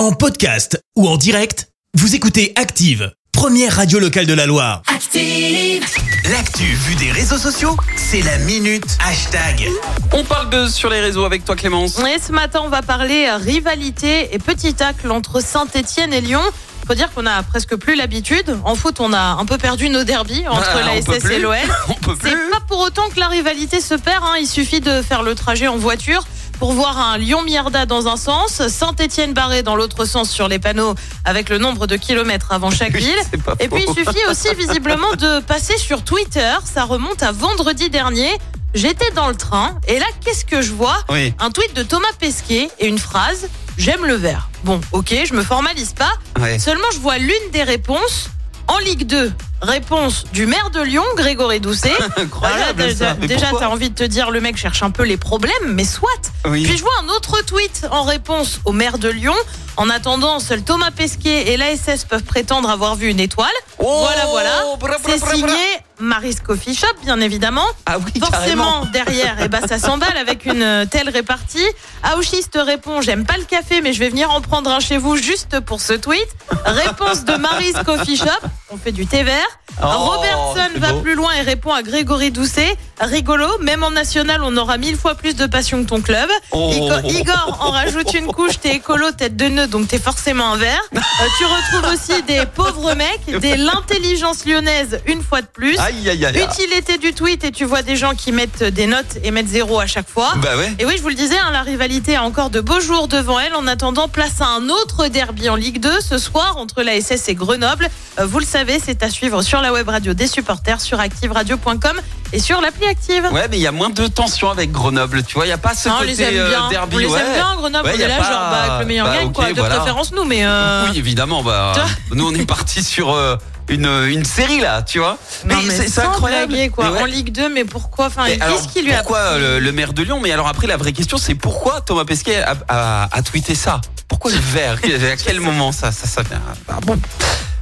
En podcast ou en direct, vous écoutez Active, première radio locale de la Loire. Active. L'actu vue des réseaux sociaux, c'est la minute hashtag. On parle buzz sur les réseaux avec toi Clémence. Et ce matin, on va parler rivalité et petit tacle entre Saint-Etienne et Lyon. Faut dire qu'on a presque plus l'habitude. En foot, on a un peu perdu nos derbies entre Ah, la on peut SS et l'OL. On peut C'est pas pour autant que la rivalité se perd. hein. Il suffit de faire le trajet en voiture pour voir un Lyon-Mierda dans un sens, Saint-Etienne barré dans l'autre sens sur les panneaux avec le nombre de kilomètres avant chaque Oui, ville. Et puis il suffit aussi visiblement de passer sur Twitter. Ça remonte à vendredi dernier. J'étais dans le train et là, qu'est-ce que je vois? Oui. Un tweet de Thomas Pesquet et une phrase J'aime le vert. Bon, ok, je me formalise pas. Ouais. Seulement, je vois l'une des réponses en Ligue 2. Réponse du maire de Lyon, Grégory Doucet. Incroyable Alors là, ça. déjà, t'as envie de te dire, le mec cherche un peu les problèmes, mais soit. Oui. Puis je vois un autre tweet en réponse au maire de Lyon. En attendant, seul Thomas Pesquet et l'ASS peuvent prétendre avoir vu une étoile. Oh, voilà, voilà. C'est signé Maris Coffee Shop, bien évidemment. Ah oui, carrément. Forcément, derrière, eh ben, ça s'emballe avec une euh, telle répartie. Aouchis te répond J'aime pas le café, mais je vais venir en prendre un chez vous juste pour ce tweet. Réponse de Maris Coffee Shop On fait du thé vert. Oh, Robertson va beau. plus loin et répond à Grégory Doucet Rigolo, même en national, on aura mille fois plus de passion que ton club. Oh. Igo- Igor en rajoute une couche T'es écolo, tête de nœud, donc t'es forcément un vert. Euh, tu retrouves aussi des pauvres mecs, des l'intelligence lyonnaise, une fois de plus. Aïe aïe aïe. Utilité du tweet et tu vois des gens qui mettent des notes et mettent zéro à chaque fois. Bah ouais. Et oui, je vous le disais, hein, la rivalité a encore de beaux jours devant elle. En attendant, place à un autre derby en Ligue 2 ce soir entre la SS et Grenoble. Euh, vous le savez, c'est à suivre sur la web radio des supporters, sur activeradio.com et sur l'appli Active. Ouais, mais il y a moins de tension avec Grenoble, tu vois, il y a pas ce Ah, on côté les aime euh, bien. derby. on les ouais. aime bien, Grenoble. Ouais, on est là, pas- genre, bah, avec le meilleur bah, gagne, quoi. De voilà. préférence, nous, mais. euh, Oui, évidemment, bah nous on est parti sur euh, une, une série là, tu vois. non, mais c'est incroyable. blaguer, quoi. Mais ouais. En Ligue 2, mais pourquoi Enfin, Mais alors, qu'est-ce qui lui a pourquoi euh, le, le maire de Lyon? Mais alors après, la vraie question, c'est pourquoi Thomas Pesquet a, a, a tweeté ça? Pourquoi le vert À quel moment ça, ça, ça vient? Ah bon,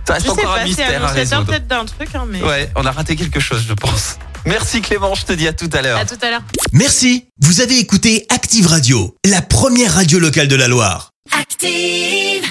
ça reste Je encore pas, un mystère à résoudre. peut-être d'un truc, hein, mais. Ouais, on a raté quelque chose, je pense. Merci Clément, je te dis à tout à l'heure. À tout à l'heure. Merci, vous avez écouté Active Radio, la première radio locale de la Loire. Active.